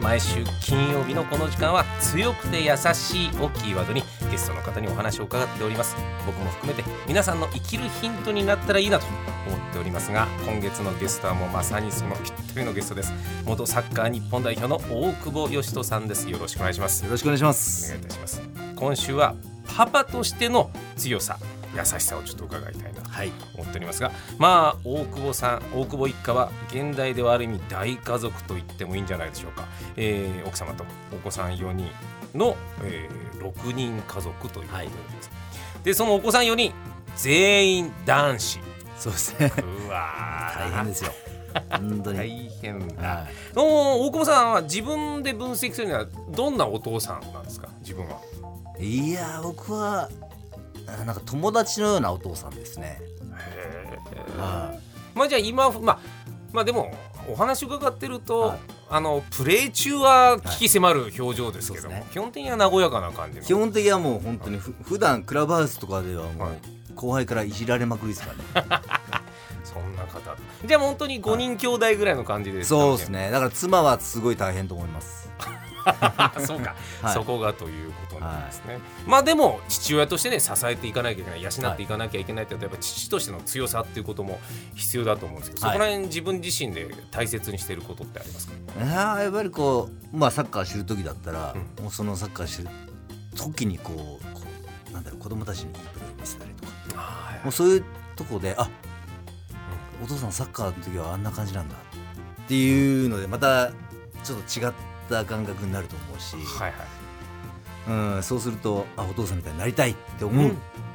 毎週金曜日のこの時間は強くて優しいをキーワードにゲストの方にお話を伺っております。僕も含めて皆さんの生きるヒントになったらいいなと思っておりますが今月のゲストはもうまさにそのぴったりのゲストです。元サッカー日本代表の大久保嘉人さんです。よろしくお願いします。よろしくお願いしまおす願いいたします。今週はパパとしての強さ優しさをちょっと伺いたいなとはい。思っておりますがまあ大久保さん大久保一家は現代ではある意味大家族と言ってもいいんじゃないでしょうか、えー奥様とお子さん4人の、えー6人家族ということでです、でそのお子さん4人全員男子。そうですね。うわー。大変ですよ。本当に、大変だ、はお大久保さんは自分で分析するにはどんなお父さんなんですか？自分は。い、いや僕はあなんか友達のようなお父さんですね、はまあじゃあ今まあまあでもお話伺ってると、はい。あのプレー中は危機迫る表情ですけども、はいね。基本的には和やかな感じ基本的にはもう本当にふ普段クラブハウスとかではもはい。う後輩からいじられまくりですからね。そんな方。じゃあ本当に5人兄弟ぐらいの感じですか、そうですね。だから妻はすごい大変と思います そうか、はい。そこがということなんですね、まあでも父親としてね支えていかなきゃいけない養っていかなきゃいけないってやっぱ父としての強さっていうことも必要だと思うんですけど、はい。そこら辺自分自身で大切にしていることってありますか？いやーやっぱりこうまあサッカーしてる時だったら、うもうそのサッカーしてる時にこうこうなんだろう子供たちにいいプレーを見せたりとか。もうそういうとこであ、お父さんサッカーの時はあんな感じなんだっていうのでまたちょっと違った感覚になると思うし、はいはい。うん、そうするとあお父さんみたいになりたいって思う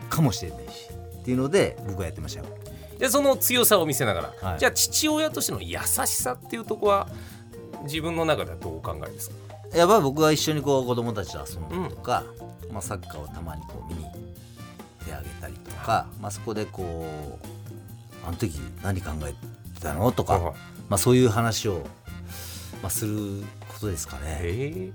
かもしれないし、っていうので僕はやってましたよ。でその強さを見せながら、はい。じゃあ父親としての優しさっていうところは自分の中ではどうお考えですか？やっぱり僕は一緒にこう子供たちと遊んだりとか、まあ、サッカーをたまにこう見に行ってあげたりとか、まあ、そこでこうあの時何考えてたの？とか、はい。まあ、そういう話を、まあ、することですかね。へえ。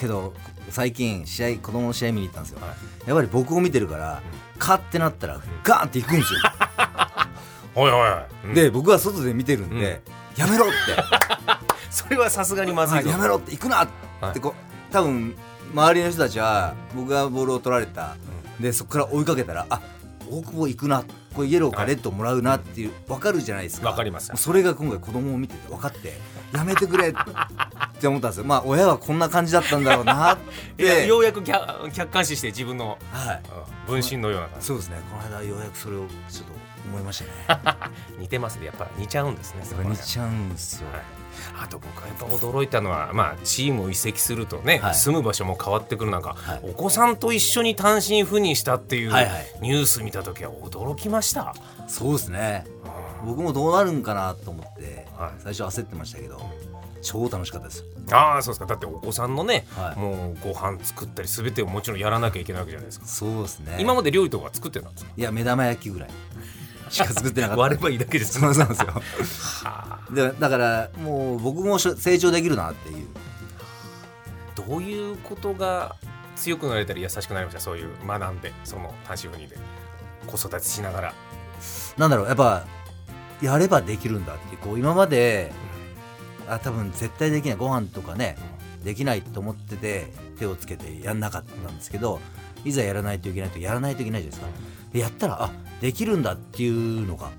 けど最近試合子供の試合見に行ったんですよ、はい。やっぱり僕を見てるから、カッてなったらガーンって行くんですよ、おいおいおい、で僕は外で見てるんで、やめろって。それはさすがにまずいぞ、やめろって行くなって。こう多分周りの人たちは僕がボールを取られた、でそこから追いかけたらあ大久保行くな。これイエローかレッドもらうなっていう分かるじゃないですか。わかります。それが今回子供を見てて分かってやめてくれって思ったんですよ。まあ親はこんな感じだったんだろうなって。ようやく客客観視して自分の、はい。うん分身のような感じ。そうですね。この間ようやくそれをちょっと思いましたね。似てますね。やっぱ似ちゃうんですね似ちゃうんですよ、はい。あと僕はやっぱ驚いたのは、まあ、チームを移籍するとね、はい。住む場所も変わってくる中、はい。お子さんと一緒に単身赴任したっていうはいはい。ニュース見た時は驚きました。そうですね。うん。僕もどうなるんかなと思って、はい。最初焦ってましたけど超楽しかったです。ああそうですか。だってお子さんのね、はい。もうご飯作ったり全てをもちろんやらなきゃいけないわけじゃないですか、そうですね。今まで料理とか作ってたんですか？いや目玉焼きぐらい。しか作ってなかった。割ればいいだけです。そうなんですよ。はあ。でだからもう僕も成長できるなっていう。どういうことが強くなれたり優しくなりましたそういう学んでその単身赴任で。子育てしながら。なんだろうやっぱやればできるんだって。こう今まであ多分絶対できないご飯とかねできないと思ってて手をつけてやんなかったんですけどいざやらないといけないとやらないといけないじゃないですか。でやったらあできるんだっていうのが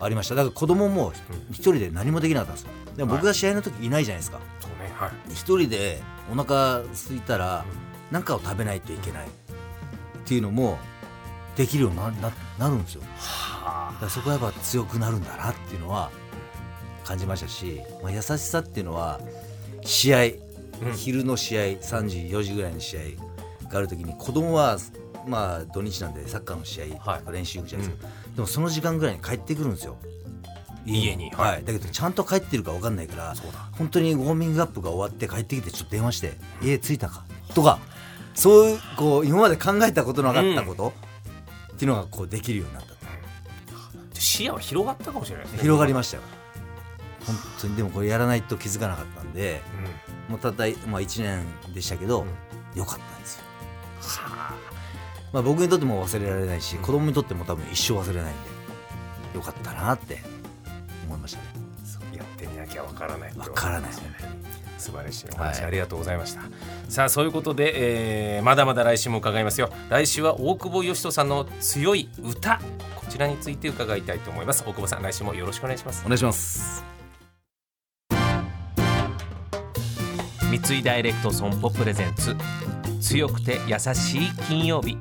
ありました。だから子供も一人で何もできなかったんですよ。でも僕が試合の時いないじゃないですか。そうねはい。一人でお腹空いたら何かを食べないといけないっていうのもできるようになななるんですよ。はだからそこはやっぱ強くなるんだなっていうのは感じましたし、まあ、優しさっていうのは試合、うん。昼の試合3時4時ぐらいの試合がある時に子供はまあ土日なんでサッカーの試合とはい。か練習行くじゃないですか、でもその時間ぐらいに帰ってくるんですよ。家に。はい、はい。だけどちゃんと帰ってるか分かんないから本当にウォーミングアップが終わって帰ってきてちょっと電話して「家着いたか?」とかそういうこう今まで考えたことなかったこと、っていうのがこうできるようになった視野は広がったかもしれないですね。広がりましたよ本当に。でもこれやらないと気づかなかったんでもうたった、まあ、1年でしたけど、よかったんですよ、まあ、僕にとっても忘れられないし子供にとっても多分一生忘れないんでよかったなって思いましたね。やってみなきゃわからないわからない素晴らしいお話はい。ありがとうございました、さあそういうことで、えーまだまだ来週も伺いますよ。来週は大久保嘉人さんの強い歌こちらについて伺いたいと思います。大久保さん来週もよろしくお願いします。お願いします三井ダイレクト損保プレゼンツ強くて優しい金曜日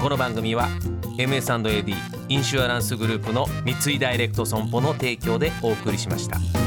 この番組は MS&AD インシュアランスグループの三井ダイレクト損保の提供でお送りしました。